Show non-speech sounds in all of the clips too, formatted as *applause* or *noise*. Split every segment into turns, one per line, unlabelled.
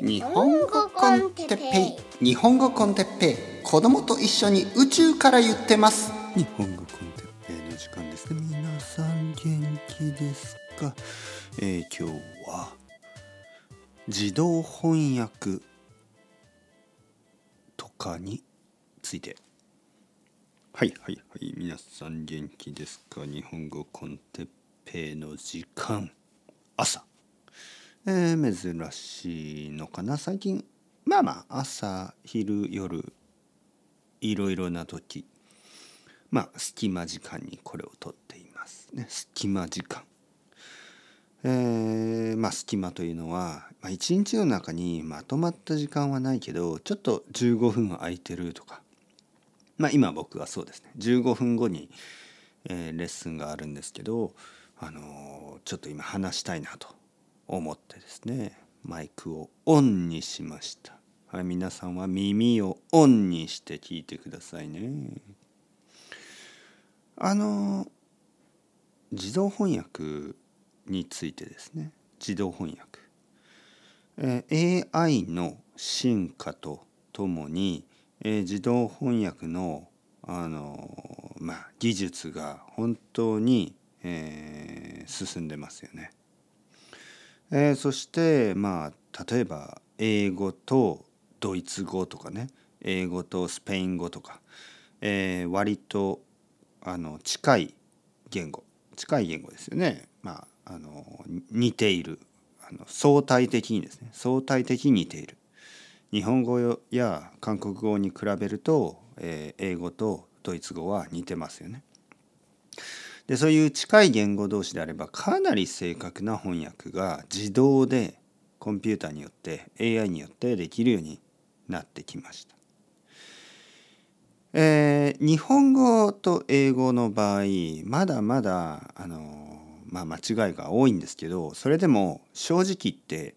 日本語コンテッペイ。日本語コンテッペイ。子供と一緒に宇宙から言ってます。
日本語コンテッペイの時間ですね。皆さん元気ですか、えー、今日は自動翻訳とかについて。はい。はいはい皆さん元気ですか？日本語コンテッペイの時間。朝えー、珍しいのかな。最近まあまあ朝昼夜いろいろな時まあ隙間時間にこれをとっていますね。隙間時間。えー、まあ隙間というのは、まあ、日の中にまとまった時間はないけどちょっと15分空いてるとか。まあ今僕はそうですね。15分後に、えー、レッスンがあるんですけど、あのー、ちょっと今話したいなと思ってですねマイクをオンにしました。はい、皆さんは耳をオンにして聞いてくださいね。あの自動翻訳についてですね自動翻訳、えー、AI の進化とともに、えー、自動翻訳のあのまあ技術が本当に、えー、進んでますよね。えー、そしてまあ例えば英語とドイツ語とかね英語とスペイン語とか、えー、割とあの近い言語近い言語ですよね。まあ、あの似ているあの相対的にですね相対的に似ている。日本語や韓国語に比べると、えー、英語とドイツ語は似てますよね。でそういう近い言語同士であればかなり正確な翻訳が自動でコンピューターによって AI によってできるようになってきました。えー、日本語と英語の場合まだまだあの、まあ、間違いが多いんですけどそれでも正直言って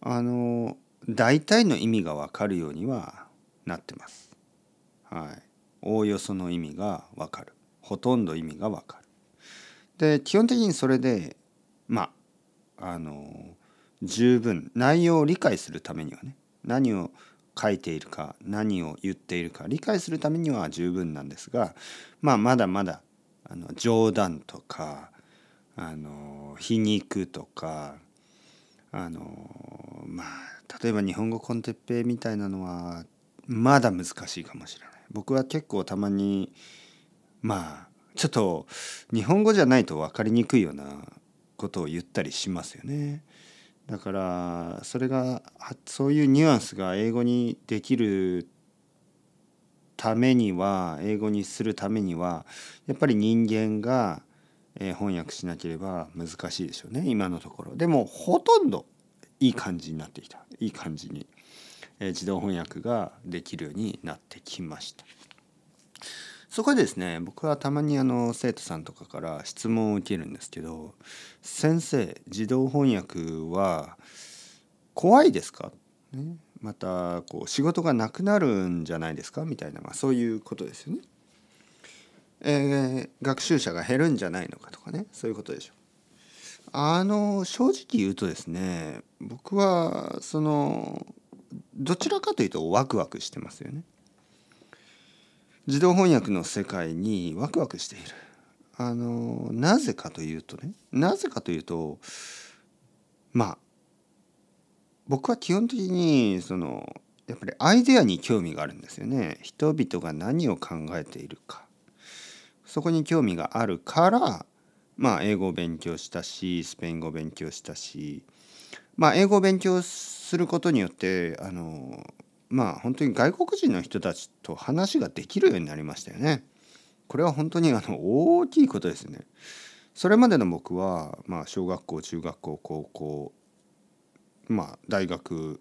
あの大体の意味が分かるようにはなってます。はい、おおよその意味が分かる。ほとんど意味がわかる。で基本的にそれでまああの十分内容を理解するためにはね何を書いているか何を言っているか理解するためには十分なんですが、まあ、まだまだあの冗談とかあの皮肉とかあのまあ例えば日本語コンテッペイみたいなのはまだ難しいかもしれない。僕は結構たまにまあちょっと日本語じゃないと分かりにくいようなことを言ったりしますよね。だからそれがそういうニュアンスが英語にできるためには英語にするためにはやっぱり人間が翻訳しなければ難しいでしょうね今のところ。でもほとんどいい感じになってきたいい感じに自動翻訳ができるようになってきました。そこでですね僕はたまにあの生徒さんとかから質問を受けるんですけど「先生自動翻訳は怖いですか?」ね、またこう仕事がなくなるんじゃないですか？みたいな、まあ、そういうことですよね。えー、学習者が減るんじゃないのかとかねそういうことでしょう。あの正直言うとですね僕はそのどちらかというとワクワクしてますよね。自動翻訳の世界にワクワクしている。あのなぜかというとねなぜかというとまあ僕は基本的にそのやっぱりアイデアに興味があるんですよね。人々が何を考えているかそこに興味があるからまあ英語を勉強したしスペイン語を勉強したしまあ英語を勉強することによってあのまあ本当に外国人の人たちと話ができるようになりましたよね。これは本当にあの大きいことですね。それまでの僕は、まあ、小学校中学校高校まあ大学、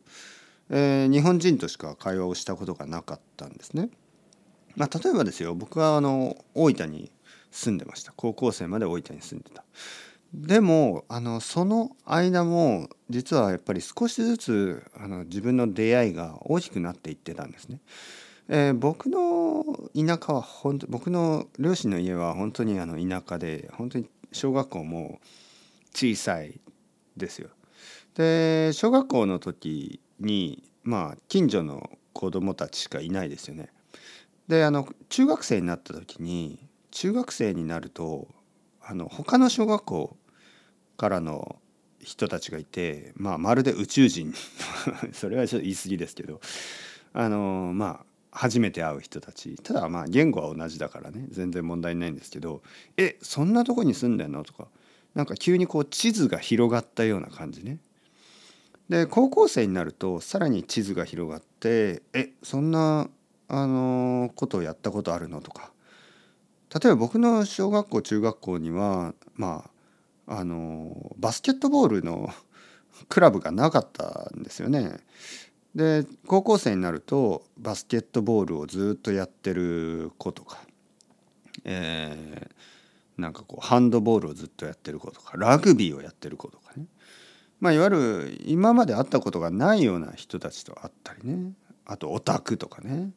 えー、日本人としか会話をしたことがなかったんですね。まあ、例えばですよ僕はあの大分に住んでました高校生まで大分に住んでた。でもあのその間も実はやっぱり少しずつあの自分の出会いが大きくなっていってたんですね。えー、僕の田舎は本当僕の両親の家は本当にあの田舎で本当に小学校も小さいですよ。で小学校の時にまあ近所の子供たちしかいないですよね。であの中学生になった時に中学生になるとあの他の小学校からの人たちがいて、まあ、まるで宇宙人。*laughs* それはちょっと言い過ぎですけど。あのまあ初めて会う人たち。ただまあ言語は同じだからね。全然問題ないんですけど「えそんなとこに住んでんの?」とか。なんか急にこう地図が広がったような感じね。で高校生になるとさらに地図が広がって「えそんなあのことをやったことあるの?」とか。例えば僕の小学校中学校にはまああのバスケットボールの *laughs* クラブがなかったんですよね。で高校生になるとバスケットボールをずっとやってる子とか、えー、なんかこうハンドボールをずっとやってる子とかラグビーをやってる子とかね。まあいわゆる今まで会ったことがないような人たちと会ったりね。あとオタクとかね。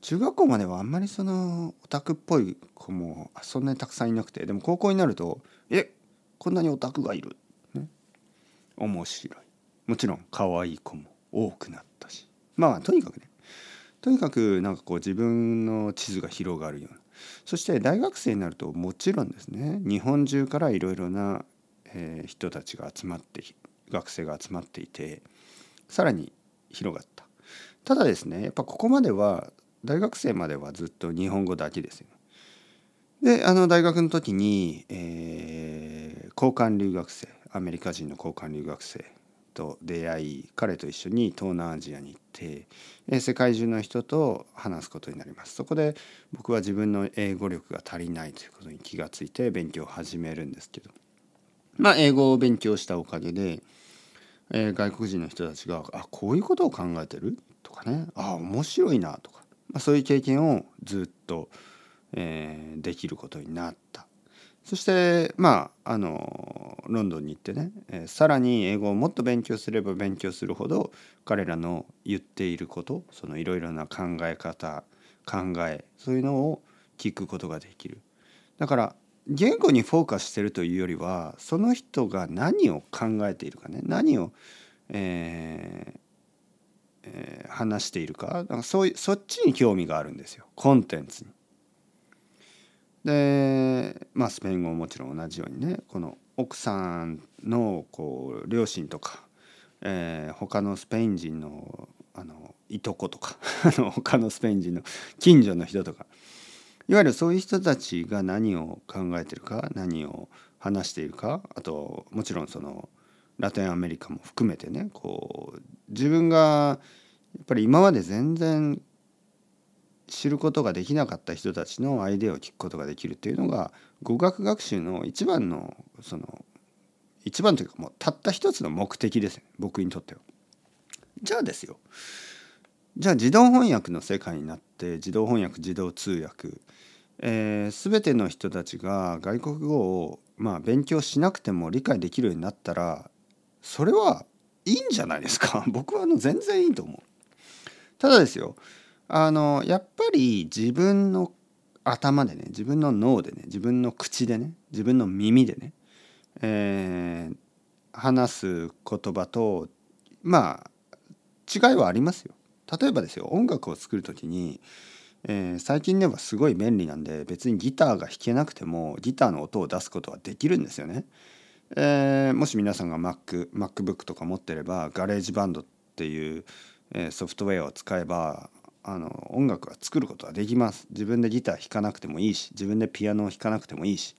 中学校まではあんまりそのオタクっぽい子もそんなにたくさんいなくて。でも高校になるとえこんなにオタクがいる、ね、面白い。もちろん可愛い子も多くなったし。まあとにかくね。とにかくなんかこう自分の地図が広がるような。そして大学生になるともちろんですね。日本中からいろいろな、えー、人たちが集まって学生が集まっていてさらに広がった。ただですねやっぱここまでは大学生まではずっと日本語だけですよね。であの大学の時に、えー、交換留学生アメリカ人の交換留学生と出会い彼と一緒に東南アジアに行って世界中の人と話すことになります。そこで僕は自分の英語力が足りないということに気がついて勉強を始めるんですけど。まあ英語を勉強したおかげで、えー、外国人の人たちが「あこういうことを考えてる?」とかね「あ面白いな」とか、まあ、そういう経験をずっと、えー、できることになったそしてまああのロンドンに行ってね、えー、さらに英語をもっと勉強すれば勉強するほど彼らの言っていることそのいろいろな考え方考えそういうのを聞くことができる。だから言語にフォーカスしてるというよりはその人が何を考えているかね何を、えーえー、話しているかなんかそういうそっちに興味があるんですよコンテンツに。でまあスペイン語ももちろん同じようにねこの奥さんのこう両親とか、えー、他のスペイン人のあのいとことか *laughs* 他のスペイン人の近所の人とかいわゆるそういう人たちが何を考えてるか何を話しているかあともちろんそのラテンアメリカも含めてねこう自分がやっぱり今まで全然知ることができなかった人たちのアイデアを聞くことができるっていうのが語学学習の一番のその一番というかもうたった一つの目的ですね。僕にとっては。じゃあですよ。じゃあ自動翻訳の世界になって自動翻訳自動通訳、えー、全ての人たちが外国語をまあ勉強しなくても理解できるようになったらそれはいいんじゃないですか。*laughs* 僕はあの全然いいと思う。ただですよ。あのやっぱり自分の頭でね自分の脳でね自分の口でね自分の耳でね、えー、話す言葉とまあ違いはありますよ。例えばですよ音楽を作る時に、えー、最近ではすごい便利なんで別にギターが弾けなくてもギターの音を出すことはできるんですよね。えー、もし皆さんが Mac MacBook とか持ってれば GarageBand っていう、えー、ソフトウェアを使えばあの音楽は作ることはできます。自分でギター弾かなくてもいいし自分でピアノを弾かなくてもいいし、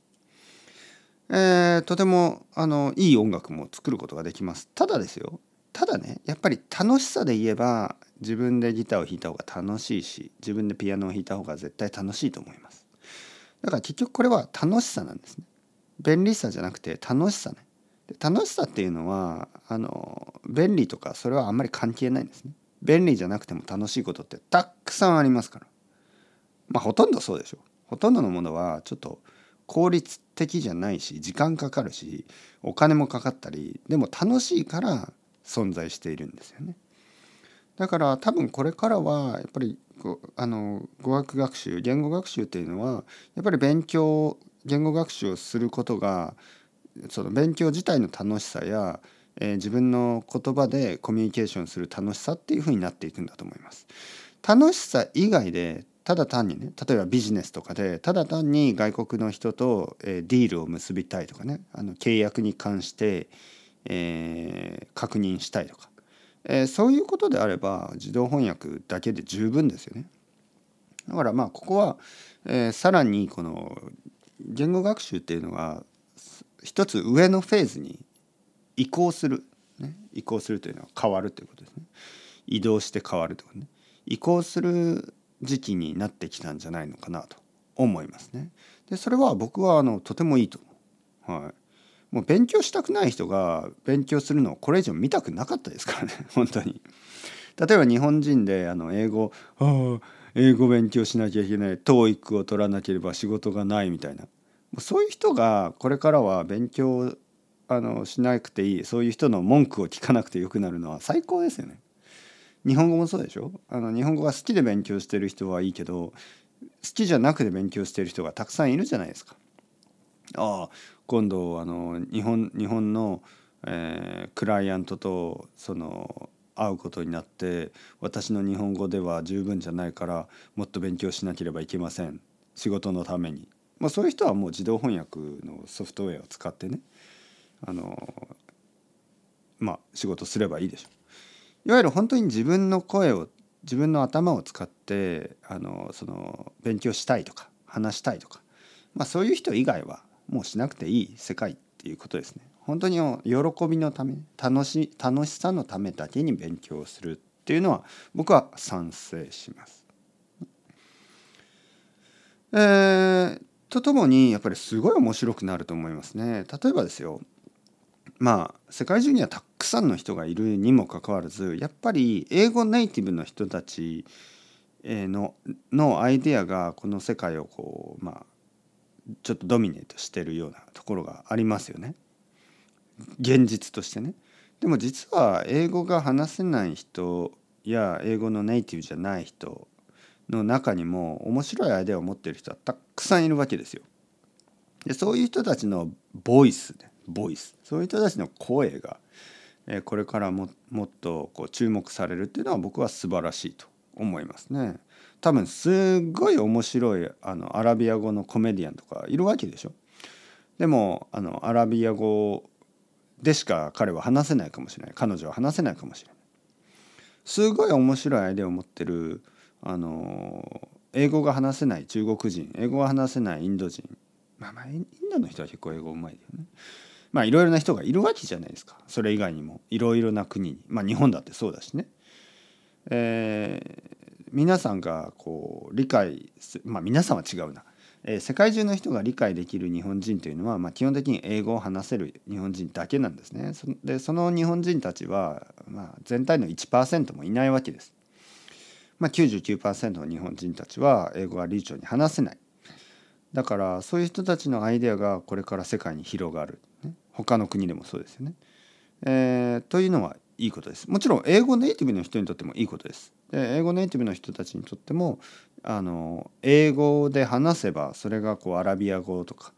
えー、とてもあのいい音楽も作ることができます。ただですよ。ただねやっぱり楽しさで言えば自分でギターを弾いた方が楽しいし自分でピアノを弾いた方が絶対楽しいと思います。だから結局これは楽しさなんですね。便利さじゃなくて楽しさね。楽しさっていうのはあの便利とかそれはあんまり関係ないんですね。便利じゃなくても楽しいことってたくさんありますから。まあほとんどそうでしょ。ほとんどのものはちょっと効率的じゃないし時間かかるしお金もかかったりでも楽しいから存在しているんですよね。だから多分これからはやっぱりあの語学学習言語学習っていうのはやっぱり勉強言語学習をすることがその勉強自体の楽しさやえー、自分の言葉でコミュニケーションする楽しさっていうふうになっていくんだと思います。楽しさ以外でただ単にね例えばビジネスとかでただ単に外国の人と、えー、ディールを結びたいとかねあの契約に関して、えー、確認したいとか、えー、そういうことであれば自動翻訳だけで十分ですよね。だからまあここは、えー、さらにこの言語学習っていうのが一つ上のフェーズに移行する、ね、移行するというのは変わるということですね。移動して変わるとかね移行する時期になってきたんじゃないのかなと思いますね。でそれは僕はあのとてもいいと思う。はいもう勉強したくない人が勉強するのをこれ以上見たくなかったですからね *laughs* 本当に。例えば日本人であの英語「ああ英語勉強しなきゃいけない TOEIC を取らなければ仕事がない」みたいなもうそういう人がこれからは勉強あのしなくていいそういう人の文句を聞かなくてよくなるのは最高ですよね。日本語もそうでしょ？あの日本語が好きで勉強してる人はいいけど好きじゃなくて勉強してる人がたくさんいるじゃないですか。ああ今度あの日本日本の、えー、クライアントとその会うことになって私の日本語では十分じゃないからもっと勉強しなければいけません仕事のために、まあ、そういう人はもう自動翻訳のソフトウェアを使ってねあのまあ仕事すればいいでしょういわゆる本当に自分の声を自分の頭を使ってあのその勉強したいとか話したいとか、まあ、そういう人以外はもうしなくていい世界っていうことですね。本当に喜びのため楽し楽しさのためだけに勉強するっていうのは僕は賛成します。えー、とともにやっぱりすごい面白くなると思いますね。例えばですよまあ世界中にはたくさんの人がいるにもかかわらずやっぱり英語ネイティブの人たちののアイデアがこの世界をこうまあちょっとドミネートしてるようなところがありますよね現実としてね。でも実は英語が話せない人や英語のネイティブじゃない人の中にも面白いアイデアを持ってる人はたくさんいるわけですよ。でそういう人たちのボイスねボイスそういう人たちの声がこれからももっとこう注目されるっていうのは僕は素晴らしいと思いますね。多分すごい面白いあのアラビア語のコメディアンとかいるわけでしょ。でもあのアラビア語でしか彼は話せないかもしれない彼女は話せないかもしれない。すごい面白いアイデアを持ってるあの英語が話せない中国人英語が話せないインド人まあまあインドの人は結構英語うまいよね。まあいろいろな人がいるわけじゃないですかそれ以外にもいろいろな国にまあ日本だってそうだしね。えー、皆さんがこう理解まあ皆さんは違うな、えー、世界中の人が理解できる日本人というのは、まあ、基本的に英語を話せる日本人だけなんですね。でその日本人たちは、まあ、全体の1%もいないわけです。まあ、99%の日本人たちは英語が流暢に話せない。だからそういう人たちのアイデアがこれから世界に広がる、他の国でもそうですよね。えー、というのはいいことです。もちろん英語ネイティブの人にとってもいいことです。で英語ネイティブの人たちにとってもあの英語で話せばそれがこうアラビア語とか、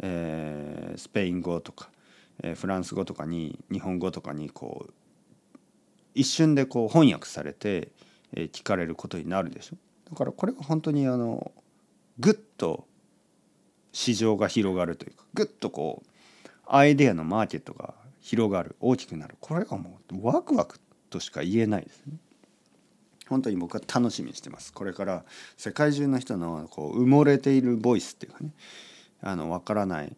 えー、スペイン語とか、えー、フランス語とかに日本語とかにこう一瞬でこう翻訳されて、えー、聞かれることになるでしょ。だからこれは本当にあのぐっと市場が広がるというかぐっとこうアイデアのマーケットが広がる大きくなる。これはもうワクワクとしか言えないですね。本当に僕は楽しみにしてます。これから世界中の人のこう埋もれているボイスっていうかねあの分からない、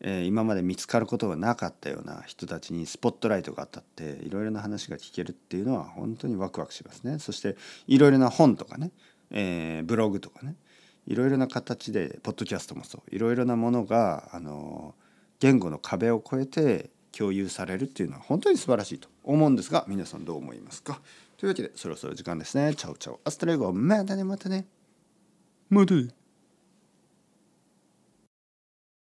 えー、今まで見つかることがなかったような人たちにスポットライトが当たっていろいろな話が聞けるっていうのは本当にワクワクしますね。そしていろいろな本とかね、えー、ブログとかねいろいろな形でポッドキャストもそういろいろなものがあの言語の壁を越えて共有されるっていうのは本当に素晴らしいと思うんですが皆さんどう思いますか？というわけでそろそろ時間ですね。チャオチャオアストレゴまたねまたね。またね。